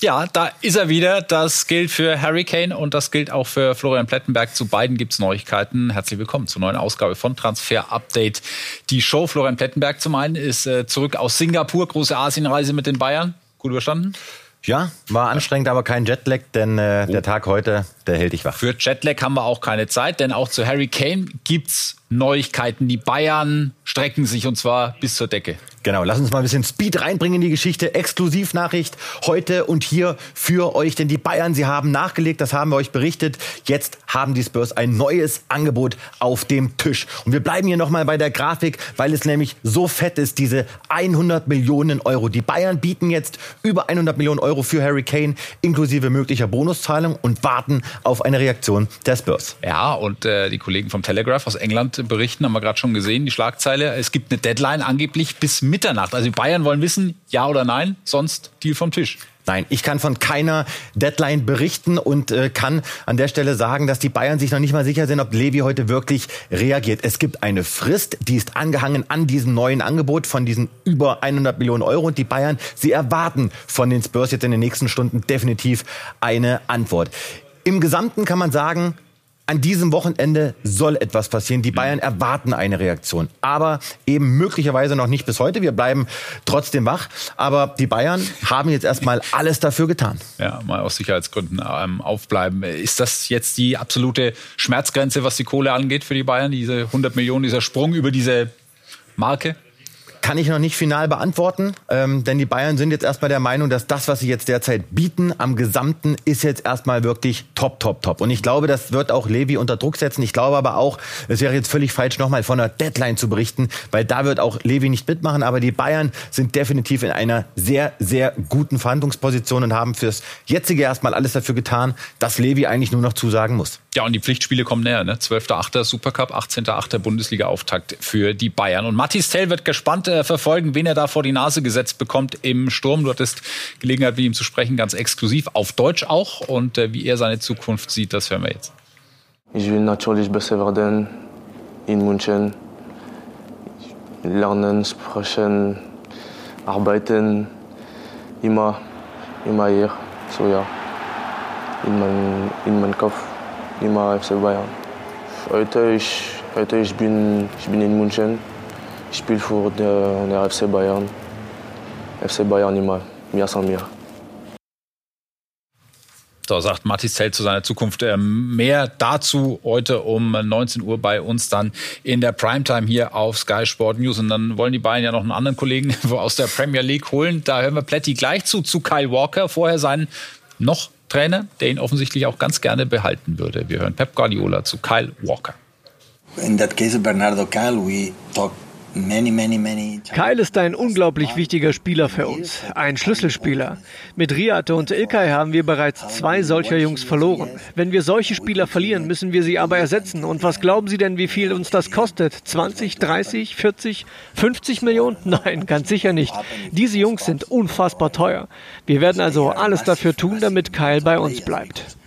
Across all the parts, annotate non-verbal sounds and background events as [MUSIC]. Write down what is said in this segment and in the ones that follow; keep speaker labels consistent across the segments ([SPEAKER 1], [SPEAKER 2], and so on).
[SPEAKER 1] Ja, da ist er wieder. Das gilt für Harry Kane und das gilt auch für Florian Plettenberg. Zu beiden gibt's Neuigkeiten. Herzlich willkommen zur neuen Ausgabe von Transfer Update. Die Show Florian Plettenberg zum einen ist äh, zurück aus Singapur, große Asienreise mit den Bayern. Gut überstanden?
[SPEAKER 2] Ja, war anstrengend, aber kein Jetlag, denn äh, oh. der Tag heute, der hält dich wach.
[SPEAKER 1] Für Jetlag haben wir auch keine Zeit, denn auch zu Harry Kane gibt's Neuigkeiten. Die Bayern strecken sich und zwar bis zur Decke.
[SPEAKER 2] Genau, lass uns mal ein bisschen Speed reinbringen in die Geschichte. Exklusivnachricht heute und hier für euch, denn die Bayern, sie haben nachgelegt, das haben wir euch berichtet. Jetzt haben die Spurs ein neues Angebot auf dem Tisch. Und wir bleiben hier nochmal bei der Grafik, weil es nämlich so fett ist, diese 100 Millionen Euro. Die Bayern bieten jetzt über 100 Millionen Euro für Harry Kane, inklusive möglicher Bonuszahlung und warten auf eine Reaktion der Spurs.
[SPEAKER 1] Ja, und äh, die Kollegen vom Telegraph aus England berichten, haben wir gerade schon gesehen, die Schlagzeile. Es gibt eine Deadline angeblich bis Mitternacht. Also die Bayern wollen wissen, ja oder nein, sonst Deal vom Tisch.
[SPEAKER 2] Nein, ich kann von keiner Deadline berichten und äh, kann an der Stelle sagen, dass die Bayern sich noch nicht mal sicher sind, ob Levi heute wirklich reagiert. Es gibt eine Frist, die ist angehangen an diesem neuen Angebot von diesen über 100 Millionen Euro und die Bayern, sie erwarten von den Spurs jetzt in den nächsten Stunden definitiv eine Antwort. Im Gesamten kann man sagen, an diesem Wochenende soll etwas passieren. Die Bayern erwarten eine Reaktion. Aber eben möglicherweise noch nicht bis heute. Wir bleiben trotzdem wach. Aber die Bayern haben jetzt erstmal alles dafür getan.
[SPEAKER 1] Ja, mal aus Sicherheitsgründen ähm, aufbleiben. Ist das jetzt die absolute Schmerzgrenze, was die Kohle angeht für die Bayern? Diese 100 Millionen, dieser Sprung über diese Marke?
[SPEAKER 2] Kann ich noch nicht final beantworten, ähm, denn die Bayern sind jetzt erstmal der Meinung, dass das, was sie jetzt derzeit bieten, am Gesamten ist jetzt erstmal wirklich top, top, top. Und ich glaube, das wird auch Levi unter Druck setzen. Ich glaube aber auch, es wäre jetzt völlig falsch, nochmal von einer Deadline zu berichten, weil da wird auch Levi nicht mitmachen. Aber die Bayern sind definitiv in einer sehr, sehr guten Verhandlungsposition und haben fürs jetzige erstmal alles dafür getan, dass Levi eigentlich nur noch zusagen muss.
[SPEAKER 1] Ja, und die Pflichtspiele kommen näher. Ne? 12.8. Supercup, 18.8. Bundesliga-Auftakt für die Bayern. Und Mathis Tell wird gespannt äh, verfolgen, wen er da vor die Nase gesetzt bekommt im Sturm. Du hattest Gelegenheit, mit ihm zu sprechen, ganz exklusiv, auf Deutsch auch. Und äh, wie er seine Zukunft sieht, das hören wir jetzt.
[SPEAKER 3] Ich will natürlich besser werden in München. Lernen, sprechen, arbeiten. Immer, immer hier. So ja, in meinem in mein Kopf immer FC Bayern. Heute ich, heute ich bin ich bin in München. Ich spiele für der FC Bayern. FC Bayern immer, mir san mir.
[SPEAKER 1] So sagt Mathis Zelt zu seiner Zukunft. Ähm, mehr dazu heute um 19 Uhr bei uns dann in der Primetime hier auf Sky Sport News. Und dann wollen die Bayern ja noch einen anderen Kollegen [LAUGHS] aus der Premier League holen. Da hören wir Plätti gleich zu, zu Kyle Walker. Vorher seinen noch Trainer, der ihn offensichtlich auch ganz gerne behalten würde. Wir hören Pep Guardiola zu Kyle Walker.
[SPEAKER 4] In that case, Bernardo Kyle, we talked
[SPEAKER 5] Kyle ist ein unglaublich wichtiger Spieler für uns, ein Schlüsselspieler. Mit Riate und Ilkay haben wir bereits zwei solcher Jungs verloren. Wenn wir solche Spieler verlieren, müssen wir sie aber ersetzen. Und was glauben Sie denn, wie viel uns das kostet? 20, 30, 40, 50 Millionen? [LAUGHS] Nein, ganz sicher nicht. Diese Jungs sind unfassbar teuer. Wir werden also alles dafür tun, damit Kyle bei uns bleibt.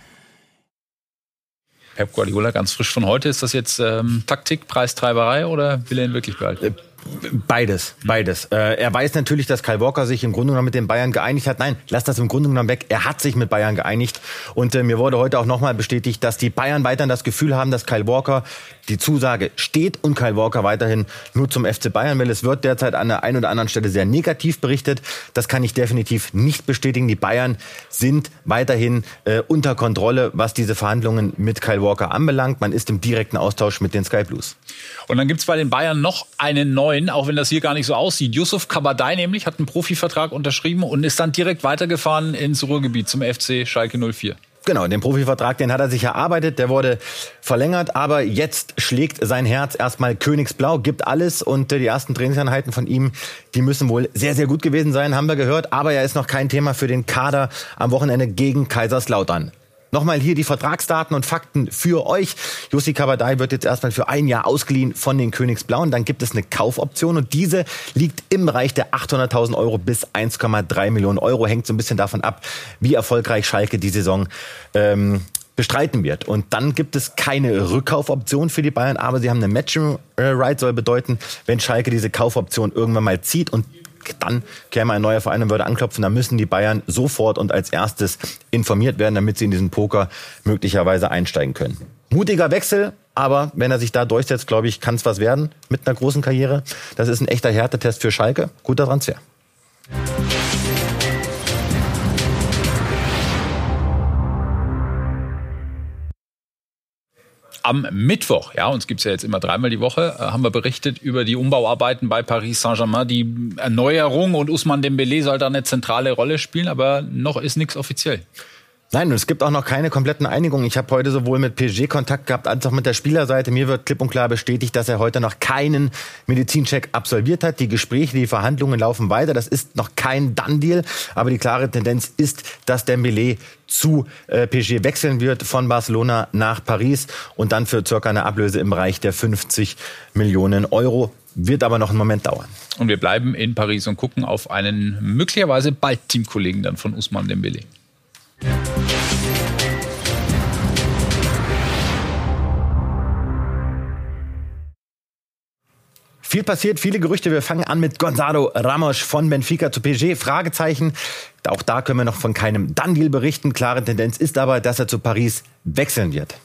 [SPEAKER 1] Pep Guardiola ganz frisch von heute. Ist das jetzt ähm, Taktik, Preistreiberei oder will er ihn wirklich behalten?
[SPEAKER 2] Beides, beides. Äh, er weiß natürlich, dass Kyle Walker sich im Grunde genommen mit den Bayern geeinigt hat. Nein, lass das im Grunde genommen weg. Er hat sich mit Bayern geeinigt. Und äh, mir wurde heute auch nochmal bestätigt, dass die Bayern weiterhin das Gefühl haben, dass Kyle Walker die Zusage steht und Kyle Walker weiterhin nur zum FC Bayern will. Es wird derzeit an der einen oder anderen Stelle sehr negativ berichtet. Das kann ich definitiv nicht bestätigen. Die Bayern sind weiterhin äh, unter Kontrolle, was diese Verhandlungen mit Kyle Walker anbelangt. Man ist im direkten Austausch mit den Sky Blues.
[SPEAKER 1] Und dann gibt's bei den Bayern noch einen neuen, auch wenn das hier gar nicht so aussieht. Yusuf Kabadai nämlich hat einen Profivertrag unterschrieben und ist dann direkt weitergefahren ins Ruhrgebiet zum FC Schalke 04.
[SPEAKER 2] Genau, den Profivertrag, den hat er sich erarbeitet, der wurde verlängert, aber jetzt schlägt sein Herz erstmal Königsblau, gibt alles und die ersten Trainingseinheiten von ihm, die müssen wohl sehr, sehr gut gewesen sein, haben wir gehört, aber er ist noch kein Thema für den Kader am Wochenende gegen Kaiserslautern. Nochmal hier die Vertragsdaten und Fakten für euch. Jussi Kabadai wird jetzt erstmal für ein Jahr ausgeliehen von den Königsblauen. Dann gibt es eine Kaufoption und diese liegt im Bereich der 800.000 Euro bis 1,3 Millionen Euro. Hängt so ein bisschen davon ab, wie erfolgreich Schalke die Saison ähm, bestreiten wird. Und dann gibt es keine Rückkaufoption für die Bayern, aber sie haben eine Matching Right, soll bedeuten, wenn Schalke diese Kaufoption irgendwann mal zieht und dann käme ein neuer Verein und würde anklopfen. Da müssen die Bayern sofort und als erstes informiert werden, damit sie in diesen Poker möglicherweise einsteigen können. Mutiger Wechsel, aber wenn er sich da durchsetzt, glaube ich, kann es was werden mit einer großen Karriere. Das ist ein echter Härtetest für Schalke. Guter Transfer.
[SPEAKER 1] Am Mittwoch, ja, uns gibt's ja jetzt immer dreimal die Woche, äh, haben wir berichtet über die Umbauarbeiten bei Paris Saint-Germain. Die Erneuerung und Usman Dembele soll da eine zentrale Rolle spielen, aber noch ist nichts offiziell.
[SPEAKER 2] Nein, und es gibt auch noch keine kompletten Einigungen. Ich habe heute sowohl mit PSG Kontakt gehabt als auch mit der Spielerseite. Mir wird klipp und klar bestätigt, dass er heute noch keinen Medizincheck absolviert hat. Die Gespräche, die Verhandlungen laufen weiter. Das ist noch kein Done-Deal. Aber die klare Tendenz ist, dass Dembele zu äh, PSG wechseln wird von Barcelona nach Paris und dann für circa eine Ablöse im Bereich der 50 Millionen Euro. Wird aber noch einen Moment dauern.
[SPEAKER 1] Und wir bleiben in Paris und gucken auf einen möglicherweise bald Teamkollegen dann von Usman Dembele.
[SPEAKER 2] Viel passiert, viele Gerüchte. Wir fangen an mit Gonzalo Ramos von Benfica zu PSG. Fragezeichen. Auch da können wir noch von keinem Done-Deal berichten. Klare Tendenz ist aber, dass er zu Paris wechseln wird.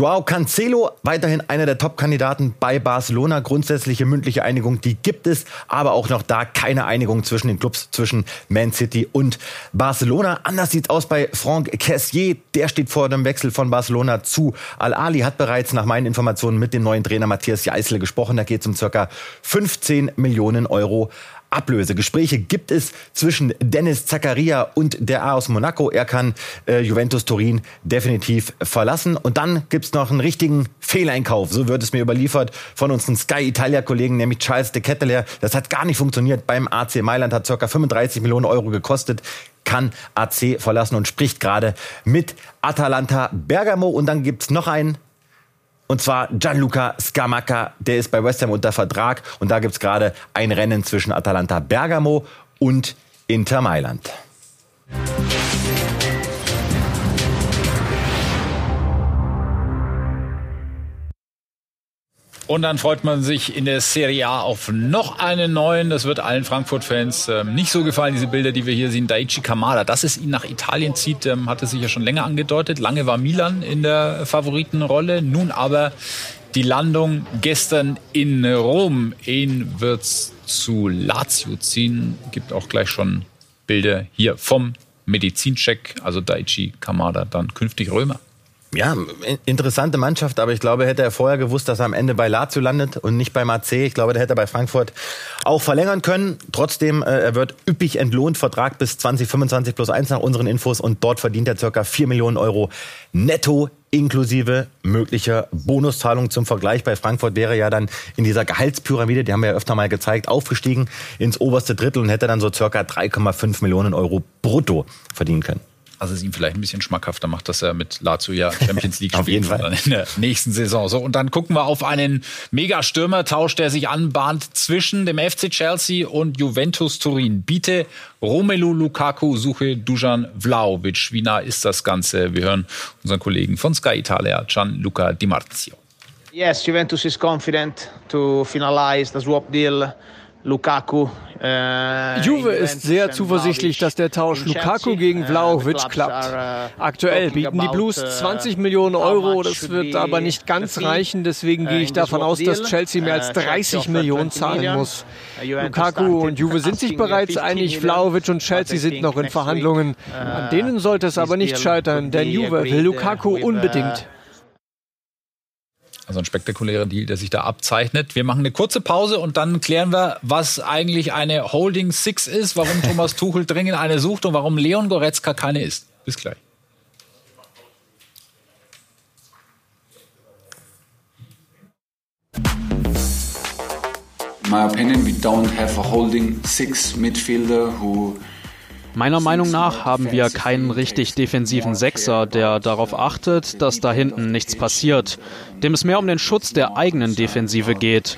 [SPEAKER 2] Joao Cancelo, weiterhin einer der Top-Kandidaten bei Barcelona. Grundsätzliche mündliche Einigung, die gibt es, aber auch noch da keine Einigung zwischen den Clubs, zwischen Man City und Barcelona. Anders sieht's aus bei Franck Cassier. Der steht vor dem Wechsel von Barcelona zu Al-Ali, hat bereits nach meinen Informationen mit dem neuen Trainer Matthias Jeißle gesprochen. Da geht es um circa 15 Millionen Euro Ablöse. Gespräche gibt es zwischen Dennis Zakaria und der A aus Monaco. Er kann äh, Juventus Turin definitiv verlassen. Und dann gibt's noch einen richtigen Fehleinkauf. So wird es mir überliefert von unseren Sky Italia Kollegen, nämlich Charles de Ketteler. Das hat gar nicht funktioniert beim AC Mailand, hat circa 35 Millionen Euro gekostet kann AC verlassen und spricht gerade mit Atalanta Bergamo. Und dann gibt's noch einen und zwar Gianluca Scamacca, der ist bei West Ham unter Vertrag. Und da gibt es gerade ein Rennen zwischen Atalanta Bergamo und Inter Mailand.
[SPEAKER 1] Und dann freut man sich in der Serie A auf noch einen neuen. Das wird allen Frankfurt-Fans ähm, nicht so gefallen, diese Bilder, die wir hier sehen. Daichi Kamada, dass es ihn nach Italien zieht, ähm, hatte sich ja schon länger angedeutet. Lange war Milan in der Favoritenrolle. Nun aber die Landung gestern in Rom. Ihn wird's zu Lazio ziehen. Gibt auch gleich schon Bilder hier vom Medizincheck. Also Daichi Kamada dann künftig Römer
[SPEAKER 2] ja, interessante Mannschaft, aber ich glaube, hätte er vorher gewusst, dass er am Ende bei Lazio landet und nicht beim AC. Ich glaube, der hätte er bei Frankfurt auch verlängern können. Trotzdem, äh, er wird üppig entlohnt, Vertrag bis 2025 plus eins nach unseren Infos und dort verdient er circa 4 Millionen Euro netto inklusive möglicher Bonuszahlung zum Vergleich. Bei Frankfurt wäre ja dann in dieser Gehaltspyramide, die haben wir ja öfter mal gezeigt, aufgestiegen ins oberste Drittel und hätte dann so circa 3,5 Millionen Euro brutto verdienen können
[SPEAKER 1] also es ihm vielleicht ein bisschen schmackhafter macht, dass er mit Lazio ja Champions League [LAUGHS] spielt dann in der nächsten Saison. So und dann gucken wir auf einen Megastürmertausch, der sich anbahnt zwischen dem FC Chelsea und Juventus Turin. Biete Romelu Lukaku suche Dujan Vlaovic. Wie nah ist das Ganze? Wir hören unseren Kollegen von Sky Italia, Gianluca Di Marzio.
[SPEAKER 6] Yes, Juventus is confident to finalize the swap deal. Lukaku.
[SPEAKER 5] Äh, Juve ist sehr zuversichtlich, dass der Tausch Lukaku gegen äh, Vlaovic klappt. Uh, Aktuell bieten die Blues 20 uh, Millionen Euro, das wird aber nicht ganz reichen, deswegen gehe ich davon aus, dass Chelsea mehr als 30 uh, Millionen zahlen muss. Lukaku und Juve sind sich bereits einig, Vlaovic und Chelsea sind noch in Verhandlungen. An denen sollte es aber nicht scheitern, denn Juve will Lukaku unbedingt.
[SPEAKER 1] Also ein spektakulärer Deal, der sich da abzeichnet. Wir machen eine kurze Pause und dann klären wir, was eigentlich eine Holding Six ist, warum [LAUGHS] Thomas Tuchel dringend eine sucht und warum Leon Goretzka keine ist. Bis gleich.
[SPEAKER 7] In my opinion, we don't have a holding six midfielder who
[SPEAKER 8] Meiner Meinung nach haben wir keinen richtig defensiven Sechser, der darauf achtet, dass da hinten nichts passiert, dem es mehr um den Schutz der eigenen Defensive geht.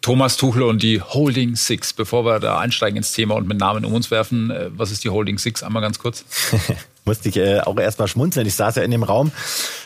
[SPEAKER 1] Thomas Tuchel und die Holding Six. Bevor wir da einsteigen ins Thema und mit Namen um uns werfen, äh, was ist die Holding Six? Einmal ganz kurz. [LAUGHS]
[SPEAKER 2] Musste ich äh, auch erst mal schmunzeln. Ich saß ja in dem Raum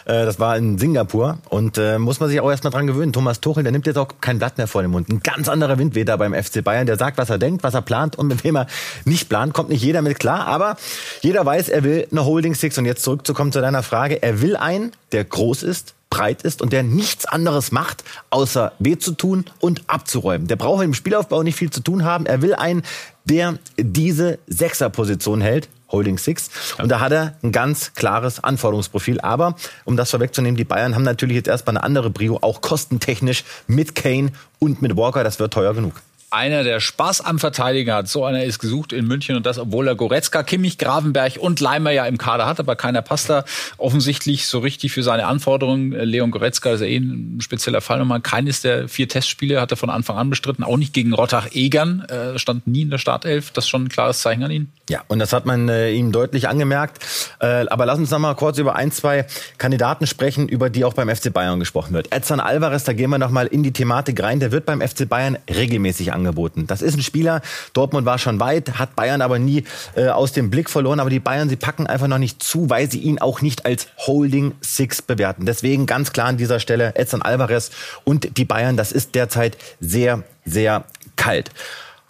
[SPEAKER 2] Äh, das war in Singapur und äh, muss man sich auch erstmal dran gewöhnen. Thomas Tuchel, der nimmt jetzt auch kein Blatt mehr vor den Mund. Ein ganz anderer Wind weht da beim FC Bayern. Der sagt, was er denkt, was er plant und mit wem er nicht plant, kommt nicht jeder mit klar. Aber jeder weiß, er will eine Holding Six. Und jetzt zurückzukommen zu deiner Frage. Er will einen, der groß ist, breit ist und der nichts anderes macht, außer weh zu tun und abzuräumen. Der braucht im Spielaufbau nicht viel zu tun haben. Er will einen, der diese Sechserposition hält. Holding Six. Und da hat er ein ganz klares Anforderungsprofil. Aber, um das vorwegzunehmen, die Bayern haben natürlich jetzt erstmal eine andere Brio, auch kostentechnisch mit Kane und mit Walker. Das wird teuer genug
[SPEAKER 1] einer, der Spaß am Verteidigen hat. So einer ist gesucht in München und das, obwohl er Goretzka, Kimmich, Gravenberg und Leimer ja im Kader hat, aber keiner passt da offensichtlich so richtig für seine Anforderungen. Leon Goretzka ist ja eh ein spezieller Fall nochmal. Keines der vier Testspiele hat er von Anfang an bestritten, auch nicht gegen Rottach-Egern, äh, stand nie in der Startelf. Das ist schon ein klares Zeichen an ihn.
[SPEAKER 2] Ja, und das hat man äh, ihm deutlich angemerkt. Äh, aber lass uns noch mal kurz über ein, zwei Kandidaten sprechen, über die auch beim FC Bayern gesprochen wird. Edson Alvarez, da gehen wir noch mal in die Thematik rein. Der wird beim FC Bayern regelmäßig angeboten. Das ist ein Spieler, Dortmund war schon weit, hat Bayern aber nie äh, aus dem Blick verloren. Aber die Bayern, sie packen einfach noch nicht zu, weil sie ihn auch nicht als Holding Six bewerten. Deswegen ganz klar an dieser Stelle Edson Alvarez und die Bayern, das ist derzeit sehr, sehr kalt.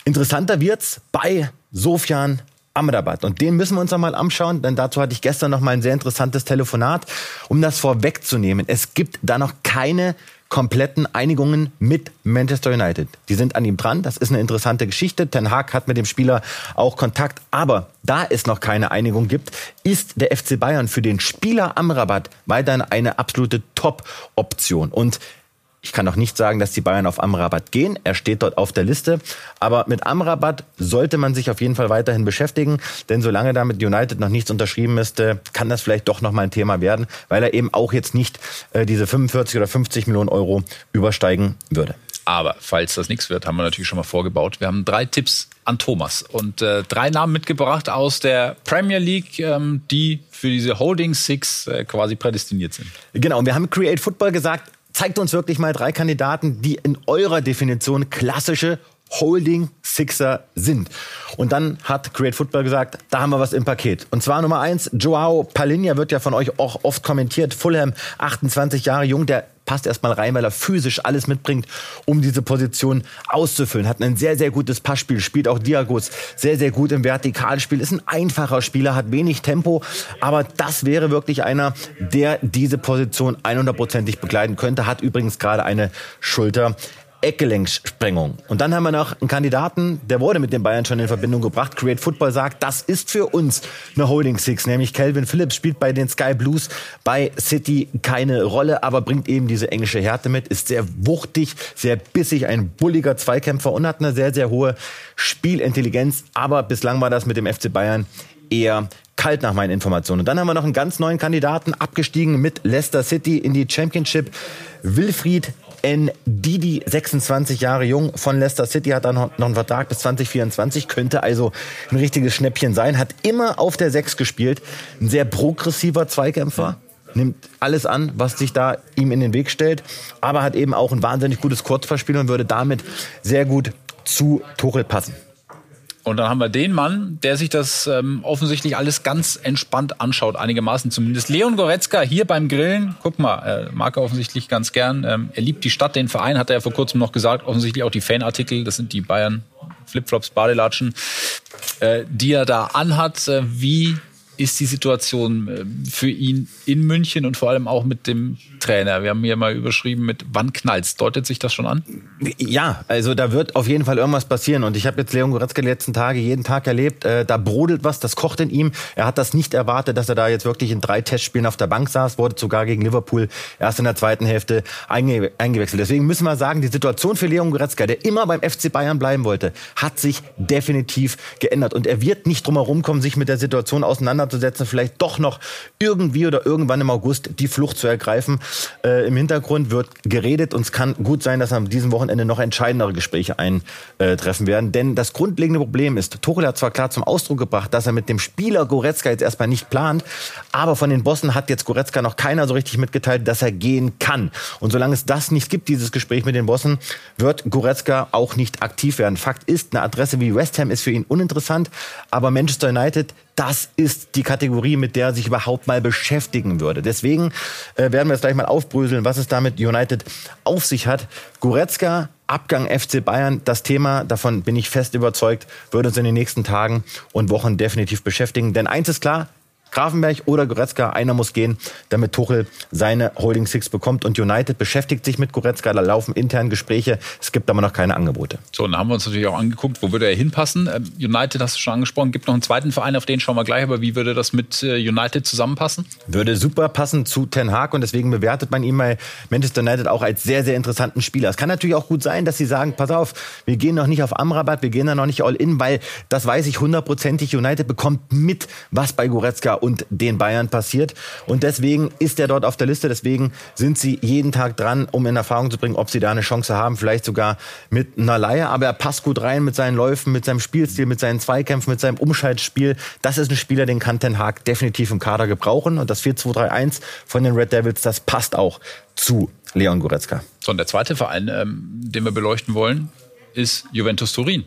[SPEAKER 2] Interessanter wird's bei Sofian Amrabat. Und den müssen wir uns noch mal anschauen, denn dazu hatte ich gestern noch mal ein sehr interessantes Telefonat, um das vorwegzunehmen. Es gibt da noch keine kompletten Einigungen mit Manchester United. Die sind an ihm dran. Das ist eine interessante Geschichte. Ten Hag hat mit dem Spieler auch Kontakt. Aber da es noch keine Einigung gibt, ist der FC Bayern für den Spieler Amrabat weiterhin eine absolute Top-Option. Und ich kann auch nicht sagen, dass die Bayern auf Amrabat gehen. Er steht dort auf der Liste. Aber mit Amrabat sollte man sich auf jeden Fall weiterhin beschäftigen. Denn solange da mit United noch nichts unterschrieben ist, äh, kann das vielleicht doch noch mal ein Thema werden, weil er eben auch jetzt nicht äh, diese 45 oder 50 Millionen Euro übersteigen würde.
[SPEAKER 1] Aber falls das nichts wird, haben wir natürlich schon mal vorgebaut. Wir haben drei Tipps an Thomas und äh, drei Namen mitgebracht aus der Premier League, ähm, die für diese Holding Six äh, quasi prädestiniert sind.
[SPEAKER 2] Genau, und wir haben Create Football gesagt, zeigt uns wirklich mal drei Kandidaten, die in eurer Definition klassische Holding Sixer sind. Und dann hat Create Football gesagt, da haben wir was im Paket. Und zwar Nummer eins, Joao Palinha wird ja von euch auch oft kommentiert. Fulham, 28 Jahre jung, der passt erstmal rein, weil er physisch alles mitbringt, um diese Position auszufüllen. Hat ein sehr, sehr gutes Passspiel, spielt auch Diagos sehr, sehr gut im Vertikalspiel. Ist ein einfacher Spieler, hat wenig Tempo, aber das wäre wirklich einer, der diese Position 100%ig begleiten könnte. Hat übrigens gerade eine Schulter Eckgelenksprengung. Und dann haben wir noch einen Kandidaten, der wurde mit den Bayern schon in Verbindung gebracht. Create Football sagt, das ist für uns eine Holding Six, nämlich Calvin Phillips spielt bei den Sky Blues bei City keine Rolle, aber bringt eben diese englische Härte mit, ist sehr wuchtig, sehr bissig, ein bulliger Zweikämpfer und hat eine sehr, sehr hohe Spielintelligenz. Aber bislang war das mit dem FC Bayern eher kalt nach meinen Informationen. Und dann haben wir noch einen ganz neuen Kandidaten, abgestiegen mit Leicester City in die Championship. Wilfried N. Didi, 26 Jahre jung von Leicester City, hat dann noch einen Vertrag bis 2024, könnte also ein richtiges Schnäppchen sein, hat immer auf der 6 gespielt, ein sehr progressiver Zweikämpfer nimmt alles an, was sich da ihm in den Weg stellt, aber hat eben auch ein wahnsinnig gutes Kurzverspiel und würde damit sehr gut zu Tuchel passen.
[SPEAKER 1] Und dann haben wir den Mann, der sich das ähm, offensichtlich alles ganz entspannt anschaut, einigermaßen zumindest. Leon Goretzka hier beim Grillen. Guck mal, er mag er offensichtlich ganz gern. Ähm, er liebt die Stadt, den Verein, hat er ja vor kurzem noch gesagt. Offensichtlich auch die Fanartikel, das sind die Bayern Flipflops, Badelatschen, äh, die er da anhat. Äh, wie ist die Situation äh, für ihn in München und vor allem auch mit dem Trainer? Wir haben hier mal überschrieben mit wann knallt's? Deutet sich das schon an?
[SPEAKER 2] Ja, also da wird auf jeden Fall irgendwas passieren und ich habe jetzt Leon Goretzka die letzten Tage jeden Tag erlebt, äh, da brodelt was, das kocht in ihm. Er hat das nicht erwartet, dass er da jetzt wirklich in drei Testspielen auf der Bank saß, wurde sogar gegen Liverpool erst in der zweiten Hälfte einge eingewechselt. Deswegen müssen wir sagen, die Situation für Leon Goretzka, der immer beim FC Bayern bleiben wollte, hat sich definitiv geändert und er wird nicht drum herum kommen, sich mit der Situation auseinanderzusetzen auseinanderzusetzen, vielleicht doch noch irgendwie oder irgendwann im August die Flucht zu ergreifen. Äh, Im Hintergrund wird geredet und es kann gut sein, dass an diesem Wochenende noch entscheidendere Gespräche eintreffen werden. Denn das grundlegende Problem ist, Tuchel hat zwar klar zum Ausdruck gebracht, dass er mit dem Spieler Goretzka jetzt erstmal nicht plant, aber von den Bossen hat jetzt Goretzka noch keiner so richtig mitgeteilt, dass er gehen kann. Und solange es das nicht gibt, dieses Gespräch mit den Bossen, wird Goretzka auch nicht aktiv werden. Fakt ist, eine Adresse wie West Ham ist für ihn uninteressant, aber Manchester United das ist die Kategorie, mit der er sich überhaupt mal beschäftigen würde. Deswegen äh, werden wir jetzt gleich mal aufbröseln, was es damit United auf sich hat. Goretzka Abgang FC Bayern, das Thema, davon bin ich fest überzeugt, wird uns in den nächsten Tagen und Wochen definitiv beschäftigen. Denn eins ist klar, Grafenberg oder Goretzka, einer muss gehen, damit Tuchel seine Holding Six bekommt. Und United beschäftigt sich mit Goretzka, da laufen intern Gespräche. Es gibt aber noch keine Angebote.
[SPEAKER 1] So, und dann haben wir uns natürlich auch angeguckt, wo würde er hinpassen. Ähm, United hast du schon angesprochen, gibt noch einen zweiten Verein, auf den schauen wir gleich, aber wie würde das mit äh, United zusammenpassen?
[SPEAKER 2] Würde super passen zu Ten Hag und deswegen bewertet man ihn bei Manchester United auch als sehr, sehr interessanten Spieler. Es kann natürlich auch gut sein, dass sie sagen, pass auf, wir gehen noch nicht auf Amrabat, wir gehen da noch nicht all in, weil das weiß ich hundertprozentig, United bekommt mit, was bei Goretzka und den Bayern passiert. Und deswegen ist er dort auf der Liste. Deswegen sind sie jeden Tag dran, um in Erfahrung zu bringen, ob sie da eine Chance haben. Vielleicht sogar mit einer Leihe. Aber er passt gut rein mit seinen Läufen, mit seinem Spielstil, mit seinen Zweikämpfen, mit seinem Umschaltspiel. Das ist ein Spieler, den kann Ten Hag definitiv im Kader gebrauchen. Und das 4-2-3-1 von den Red Devils, das passt auch zu Leon Goretzka.
[SPEAKER 1] So, und der zweite Verein, ähm, den wir beleuchten wollen, ist Juventus Turin.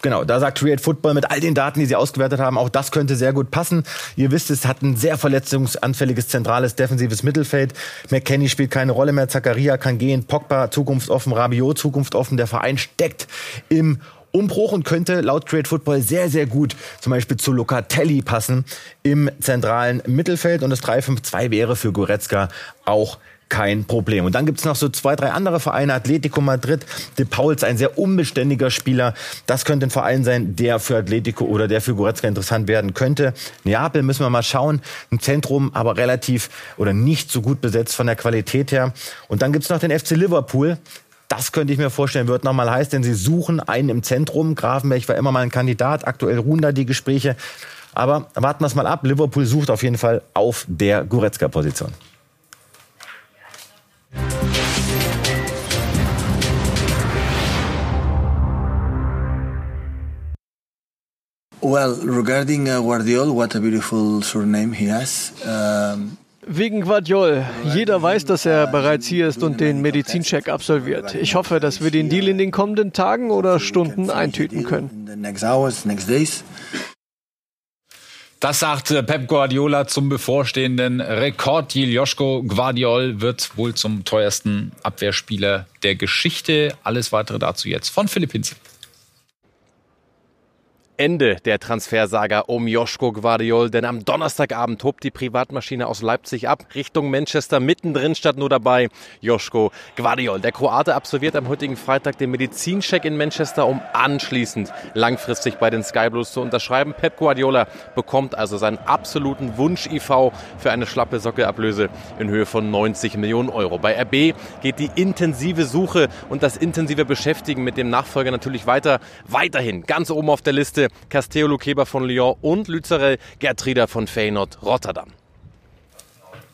[SPEAKER 2] Genau, da sagt Create Football mit all den Daten, die sie ausgewertet haben, auch das könnte sehr gut passen. Ihr wisst, es hat ein sehr verletzungsanfälliges zentrales defensives Mittelfeld. McKenny spielt keine Rolle mehr, Zakaria kann gehen, Pogba zukunftsoffen, Rabiot zukunftsoffen. Der Verein steckt im Umbruch und könnte laut Create Football sehr, sehr gut zum Beispiel zu Locatelli passen im zentralen Mittelfeld. Und das 3-5-2 wäre für Goretzka auch kein Problem. Und dann gibt's noch so zwei, drei andere Vereine. Atletico Madrid, De Pauls, ein sehr unbeständiger Spieler. Das könnte ein Verein sein, der für Atletico oder der für Goretzka interessant werden könnte. Neapel müssen wir mal schauen. Ein Zentrum, aber relativ oder nicht so gut besetzt von der Qualität her. Und dann gibt's noch den FC Liverpool. Das könnte ich mir vorstellen, wird nochmal heiß, denn sie suchen einen im Zentrum. Grafenberg war immer mal ein Kandidat. Aktuell ruhen da die Gespräche. Aber warten wir es mal ab. Liverpool sucht auf jeden Fall auf der Goretzka-Position.
[SPEAKER 4] Well, regarding uh, Guardiol, what a beautiful surname he has.
[SPEAKER 5] Um Wegen Guardiol. Jeder weiß, dass er bereits hier ist und den Medizincheck absolviert. Ich hoffe, dass wir den Deal in den kommenden Tagen oder Stunden eintüten können.
[SPEAKER 1] Das sagt äh, Pep Guardiola zum bevorstehenden Rekorddeal. Joschko Guardiol wird wohl zum teuersten Abwehrspieler der Geschichte. Alles weitere dazu jetzt von Philipp Hinze.
[SPEAKER 9] Ende der Transfersaga um Joschko Guardiol, denn am Donnerstagabend tobt die Privatmaschine aus Leipzig ab, Richtung Manchester, mittendrin statt nur dabei Joschko Guardiol. Der Kroate absolviert am heutigen Freitag den Medizincheck in Manchester, um anschließend langfristig bei den Sky Blues zu unterschreiben. Pep Guardiola bekommt also seinen absoluten Wunsch-IV für eine schlappe Sockelablöse in Höhe von 90 Millionen Euro. Bei RB geht die intensive Suche und das intensive Beschäftigen mit dem Nachfolger natürlich weiter, weiterhin ganz oben auf der Liste Castello Luqueba von Lyon und Lüzerel Gertrida von Feyenoord Rotterdam.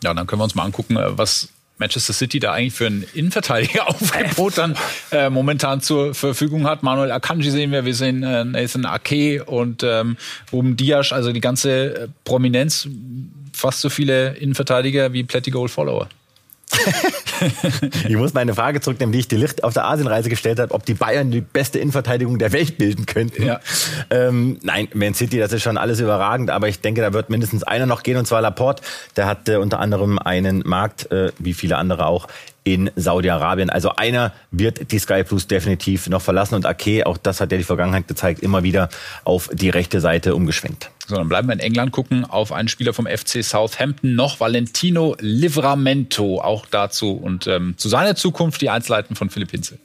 [SPEAKER 1] Ja, dann können wir uns mal angucken, äh, was Manchester City da eigentlich für einen Innenverteidiger [LAUGHS] Aufgebot dann äh, momentan zur Verfügung hat. Manuel Akanji sehen wir, wir sehen äh, Nathan Ake und ähm, Ruben Dias, also die ganze äh, Prominenz, fast so viele Innenverteidiger wie Plätti Goal Follower. [LAUGHS] [LAUGHS]
[SPEAKER 2] ich muss meine Frage zurücknehmen, die ich die Licht auf der Asienreise gestellt habe, ob die Bayern die beste Innenverteidigung der Welt bilden könnten. Ja. Ähm, nein, Man City, das ist schon alles überragend, aber ich denke, da wird mindestens einer noch gehen, und zwar Laporte. Der hat äh, unter anderem einen Markt, äh, wie viele andere auch, in Saudi-Arabien. Also einer wird die Sky Plus definitiv noch verlassen und Ake, auch das hat ja die Vergangenheit gezeigt, immer wieder auf die rechte Seite umgeschwenkt.
[SPEAKER 1] So, dann bleiben wir in England, gucken auf einen Spieler vom FC Southampton noch, Valentino Livramento, auch dazu und ähm, zu seiner Zukunft die Einzelheiten von Philipp Hinze.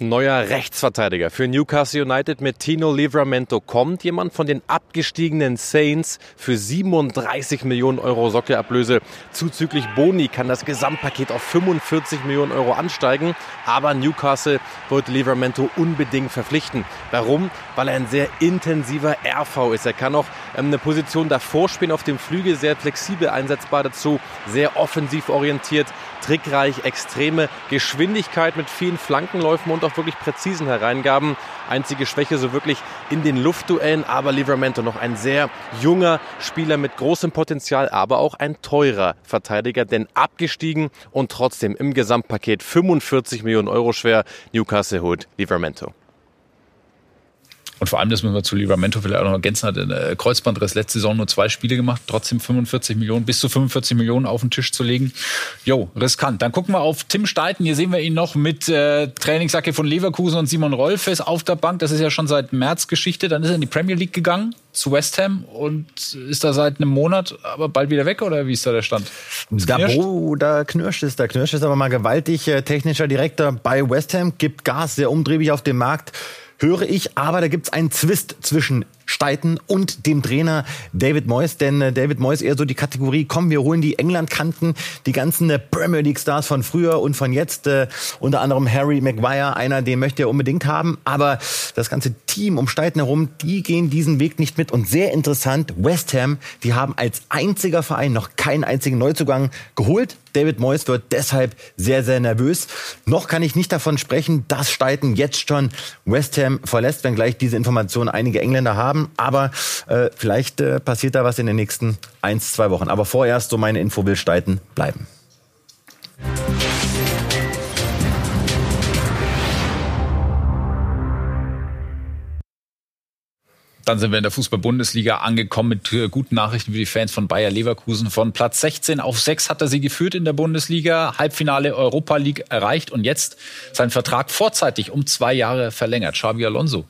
[SPEAKER 9] Neuer Rechtsverteidiger für Newcastle United mit Tino Livramento kommt. Jemand von den abgestiegenen Saints für 37 Millionen Euro Sockelablöse. Zuzüglich Boni kann das Gesamtpaket auf 45 Millionen Euro ansteigen. Aber Newcastle wollte Livramento unbedingt verpflichten. Warum? Weil er ein sehr intensiver RV ist. Er kann auch ähm, eine Position davor spielen auf dem Flügel, sehr flexibel einsetzbar dazu, sehr offensiv orientiert, trickreich, extreme Geschwindigkeit mit vielen Flankenläufen und auch wirklich präzisen Hereingaben. Einzige Schwäche so wirklich in den Luftduellen, aber Livramento noch ein sehr junger Spieler mit großem Potenzial, aber auch ein teurer Verteidiger, denn abgestiegen und trotzdem im Gesamtpaket 45 Millionen Euro schwer. Newcastle holt Livramento.
[SPEAKER 1] Und vor allem, das müssen wir zu Livramento vielleicht auch noch ergänzen, hat ein Kreuzbandriss letzte Saison nur zwei Spiele gemacht, trotzdem 45 Millionen, bis zu 45 Millionen auf den Tisch zu legen. Jo, riskant. Dann gucken wir auf Tim Steiten. Hier sehen wir ihn noch mit äh, Trainingssacke von Leverkusen und Simon Rolfes auf der Bank. Das ist ja schon seit März Geschichte. Dann ist er in die Premier League gegangen zu West Ham und ist da seit einem Monat aber bald wieder weg oder wie ist da der Stand?
[SPEAKER 2] Da, knirscht? da knirscht es, da knirscht es aber mal gewaltig. Äh, technischer Direktor bei West Ham gibt Gas, sehr umtriebig auf dem Markt höre ich, aber da gibt's einen Zwist zwischen Steiten und dem Trainer David Moyes, denn äh, David Moyes eher so die Kategorie, komm, wir holen die England-Kanten, die ganzen äh, Premier League-Stars von früher und von jetzt, äh, unter anderem Harry Maguire, einer, den möchte er unbedingt haben, aber das ganze Team um Steiten herum, die gehen diesen Weg nicht mit und sehr interessant, West Ham, die haben als einziger Verein noch keinen einzigen Neuzugang geholt, David Moyes wird deshalb sehr, sehr nervös. Noch kann ich nicht davon sprechen, dass Steiten jetzt schon West Ham verlässt, wenngleich diese Informationen einige Engländer haben. Aber äh, vielleicht äh, passiert da was in den nächsten eins, zwei Wochen. Aber vorerst, so meine Info, will Steiten bleiben.
[SPEAKER 1] Dann sind wir in der Fußball-Bundesliga angekommen mit äh, guten Nachrichten für die Fans von Bayer Leverkusen. Von Platz 16 auf 6 hat er sie geführt in der Bundesliga, Halbfinale Europa League erreicht und jetzt sein Vertrag vorzeitig um zwei Jahre verlängert. Xabi Alonso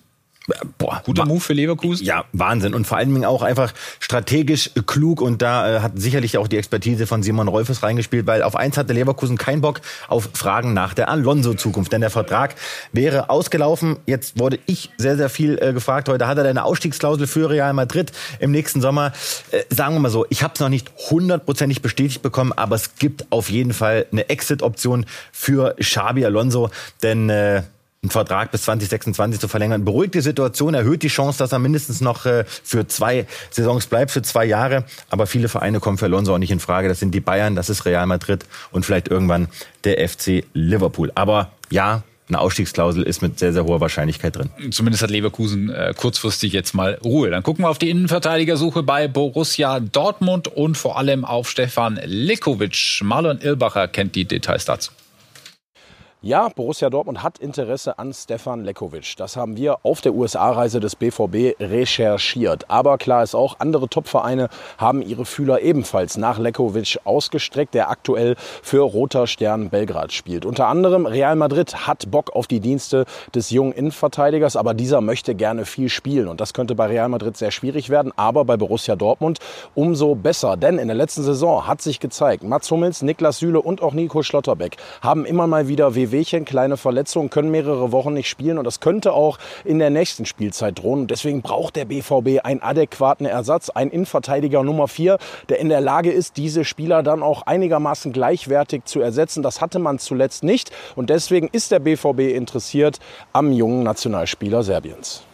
[SPEAKER 2] Boah, guter Move für Leverkusen. Ja, Wahnsinn. Und vor allen Dingen auch einfach strategisch klug. Und da äh, hat sicherlich auch die Expertise von Simon Rolfes reingespielt, weil auf eins hatte Leverkusen keinen Bock auf Fragen nach der Alonso-Zukunft. Denn der Vertrag wäre ausgelaufen. Jetzt wurde ich sehr, sehr viel äh, gefragt. Heute hat er eine Ausstiegsklausel für Real Madrid im nächsten Sommer. Äh, sagen wir mal so, ich habe es noch nicht hundertprozentig bestätigt bekommen, aber es gibt auf jeden Fall eine Exit-Option für Xabi Alonso. Denn äh, einen Vertrag bis 2026 zu verlängern. Beruhigt die Situation, erhöht die Chance, dass er mindestens noch äh, für zwei Saisons bleibt, für zwei Jahre. Aber viele Vereine kommen für Alonso auch nicht in Frage. Das sind die Bayern, das ist Real Madrid und vielleicht irgendwann der FC Liverpool. Aber ja, eine Ausstiegsklausel ist mit sehr, sehr hoher Wahrscheinlichkeit drin.
[SPEAKER 1] Zumindest hat Leverkusen äh, kurzfristig jetzt mal Ruhe. Dann gucken wir auf die Innenverteidigersuche bei Borussia Dortmund und vor allem auf Stefan Likovic. Marlon Ilbacher kennt die Details dazu.
[SPEAKER 10] Ja, Borussia Dortmund hat Interesse an Stefan Lekovic. Das haben wir auf der USA-Reise des BVB recherchiert. Aber klar ist auch, andere Topvereine haben ihre Fühler ebenfalls nach Lekovic ausgestreckt, der aktuell für Roter Stern Belgrad spielt. Unter anderem Real Madrid hat Bock auf die Dienste des jungen Innenverteidigers, aber dieser möchte gerne viel spielen. Und das könnte bei Real Madrid sehr schwierig werden, aber bei Borussia Dortmund umso besser. Denn in der letzten Saison hat sich gezeigt, Mats Hummels, Niklas Süle und auch Nico Schlotterbeck haben immer mal wieder WW Wehwehchen, kleine Verletzungen, können mehrere Wochen nicht spielen und das könnte auch in der nächsten Spielzeit drohen. Und deswegen braucht der BVB einen adäquaten Ersatz, einen Innenverteidiger Nummer 4, der in der Lage ist, diese Spieler dann auch einigermaßen gleichwertig zu ersetzen. Das hatte man zuletzt nicht und deswegen ist der BVB interessiert am jungen Nationalspieler Serbiens.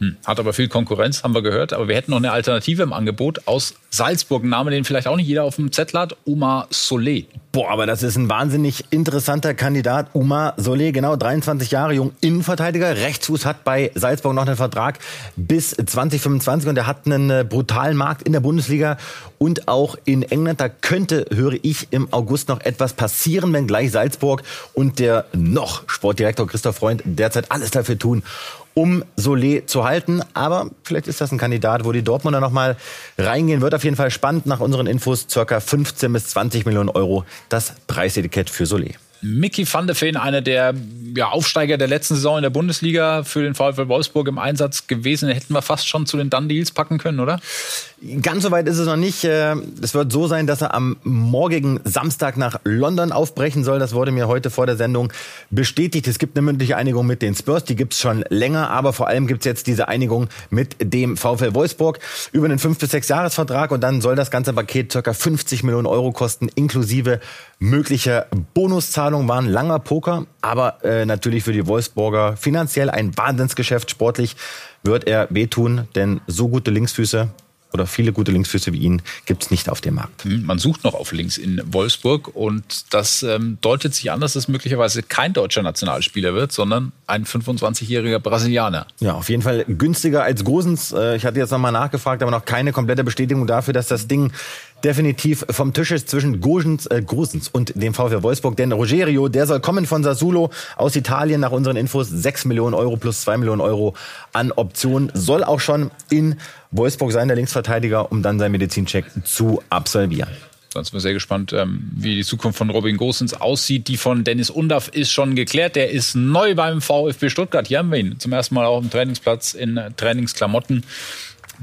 [SPEAKER 1] Hm. Hat aber viel Konkurrenz, haben wir gehört. Aber wir hätten noch eine Alternative im Angebot aus Salzburg. Ein Name, den vielleicht auch nicht jeder auf dem Zettel hat. Omar Solé.
[SPEAKER 2] Boah, aber das ist ein wahnsinnig interessanter Kandidat. Omar Solé, genau 23 Jahre jung, Innenverteidiger. Rechtsfuß hat bei Salzburg noch einen Vertrag bis 2025 und er hat einen äh, brutalen Markt in der Bundesliga und auch in England. Da könnte, höre ich, im August noch etwas passieren, wenn gleich Salzburg und der noch Sportdirektor Christoph Freund derzeit alles dafür tun, um Solé zu halten. Aber vielleicht ist das ein Kandidat, wo die Dortmunder noch mal reingehen. Wird auf jeden Fall spannend. Nach unseren Infos circa 15 bis 20 Millionen Euro das Preisetikett für Solé.
[SPEAKER 1] Mickey van der Feen, einer der ja, Aufsteiger der letzten Saison in der Bundesliga für den VfL Wolfsburg im Einsatz gewesen. Hätten wir fast schon zu den Done-Deals packen können, oder?
[SPEAKER 2] Ganz so weit ist es noch nicht. Äh, es wird so sein, dass er am morgigen Samstag nach London aufbrechen soll. Das wurde mir heute vor der Sendung bestätigt. Es gibt eine mündliche Einigung mit den Spurs, die gibt's schon länger, aber vor allem gibt's jetzt diese Einigung mit dem VfL Wolfsburg über einen 5 bis 6 Jahresvertrag und dann soll das ganze Paket ca. 50 Millionen Euro kosten, inklusive möglicher Bonuszahlung. War ein langer Poker, aber äh, natürlich für die Wolfsburger finanziell ein Wahnsinnsgeschäft. Sportlich wird er wehtun, denn so gute Linksfüße oder viele gute Linksfüße wie ihn gibt es nicht auf dem Markt.
[SPEAKER 1] Hm, man sucht noch auf links in Wolfsburg und das ähm, deutet sich an, dass es möglicherweise kein deutscher Nationalspieler wird, sondern ein 25-jähriger Brasilianer.
[SPEAKER 2] Ja, auf jeden Fall günstiger als Gosens. Äh, ich hatte jetzt nochmal nachgefragt, aber noch keine komplette Bestätigung dafür, dass das Ding definitiv vom Tisch ist zwischen Gosens, äh, Gosens und dem VfL Wolfsburg. Denn Rogerio, der soll kommen von Sassuolo aus Italien nach unseren Infos. 6 Millionen Euro plus 2 Millionen Euro an Optionen. Soll auch schon in Wolfsburg sein, der Linksverteidiger, um dann seinen Medizincheck zu absolvieren.
[SPEAKER 1] Sonst sind wir sehr gespannt, ähm, wie die Zukunft von Robin Gosens aussieht. Die von Dennis Undaff ist schon geklärt. Der ist neu beim VfB Stuttgart. Hier haben wir ihn zum ersten Mal auch im Trainingsplatz in Trainingsklamotten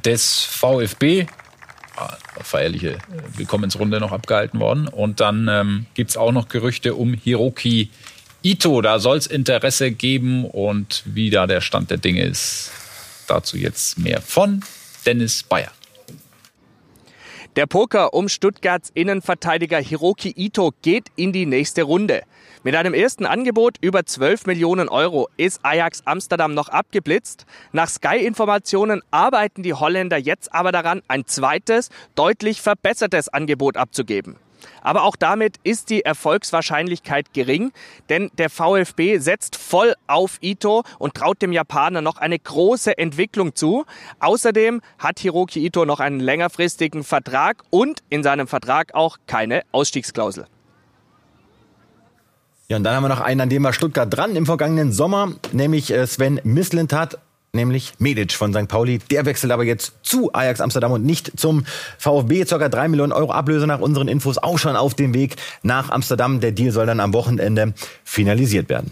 [SPEAKER 1] des VfB. Feierliche Willkommensrunde noch abgehalten worden. Und dann ähm, gibt auch noch Gerüchte um Hiroki Ito. Da soll es Interesse geben und wie da der Stand der Dinge ist. Dazu jetzt mehr von Dennis Bayer.
[SPEAKER 11] Der Poker um Stuttgarts Innenverteidiger Hiroki Ito geht in die nächste Runde. Mit einem ersten Angebot über 12 Millionen Euro ist Ajax Amsterdam noch abgeblitzt. Nach Sky-Informationen arbeiten die Holländer jetzt aber daran, ein zweites, deutlich verbessertes Angebot abzugeben. Aber auch damit ist die Erfolgswahrscheinlichkeit gering, denn der VfB setzt voll auf Ito und traut dem Japaner noch eine große Entwicklung zu. Außerdem hat Hiroki Ito noch einen längerfristigen Vertrag und in seinem Vertrag auch keine Ausstiegsklausel.
[SPEAKER 2] Ja, und dann haben wir noch einen, an dem war Stuttgart dran im vergangenen Sommer, nämlich äh, Sven Mislintat nämlich Medic von St. Pauli. Der wechselt aber jetzt zu Ajax Amsterdam und nicht zum VfB. Circa drei Millionen Euro Ablöse nach unseren Infos auch schon auf dem Weg nach Amsterdam. Der Deal soll dann am Wochenende finalisiert werden.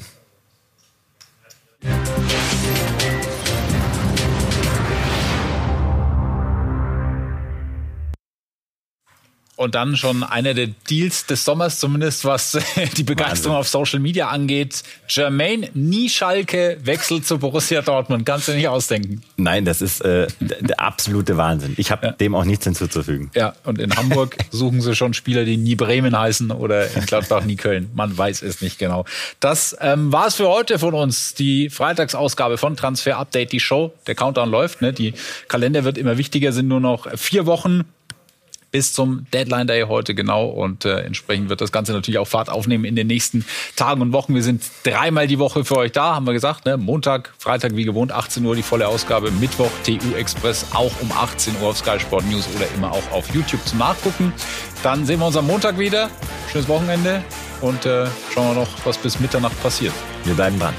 [SPEAKER 1] Und dann schon einer der Deals des Sommers, zumindest was [LAUGHS] die Begeisterung Wahnsinn. auf Social Media angeht. Jermaine Nieschalke wechselt zu Borussia Dortmund. Kannst du nicht ausdenken.
[SPEAKER 2] Nein, das ist äh, der absolute Wahnsinn. Ich habe ja. dem auch nichts hinzuzufügen.
[SPEAKER 1] Ja, und in Hamburg [LAUGHS] suchen sie schon Spieler, die nie Bremen heißen oder in Gladbach nie Köln. Man weiß es nicht genau. Das ähm, war es für heute von uns. Die Freitagsausgabe von Transfer Update, die Show. Der Countdown läuft. Ne? Die Kalender wird immer wichtiger, sind nur noch vier Wochen bis zum Deadline Day heute genau. Und äh, entsprechend wird das Ganze natürlich auch Fahrt aufnehmen in den nächsten Tagen und Wochen. Wir sind dreimal die Woche für euch da, haben wir gesagt. Ne? Montag, Freitag wie gewohnt, 18 Uhr die volle Ausgabe. Mittwoch TU Express auch um 18 Uhr auf Sky Sport News oder immer auch auf YouTube zum Nachgucken. Dann sehen wir uns am Montag wieder. Schönes Wochenende und äh, schauen wir noch, was bis Mitternacht passiert.
[SPEAKER 2] Wir bleiben dran.